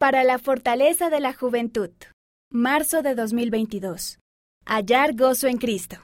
Para la fortaleza de la juventud. Marzo de 2022. Hallar gozo en Cristo.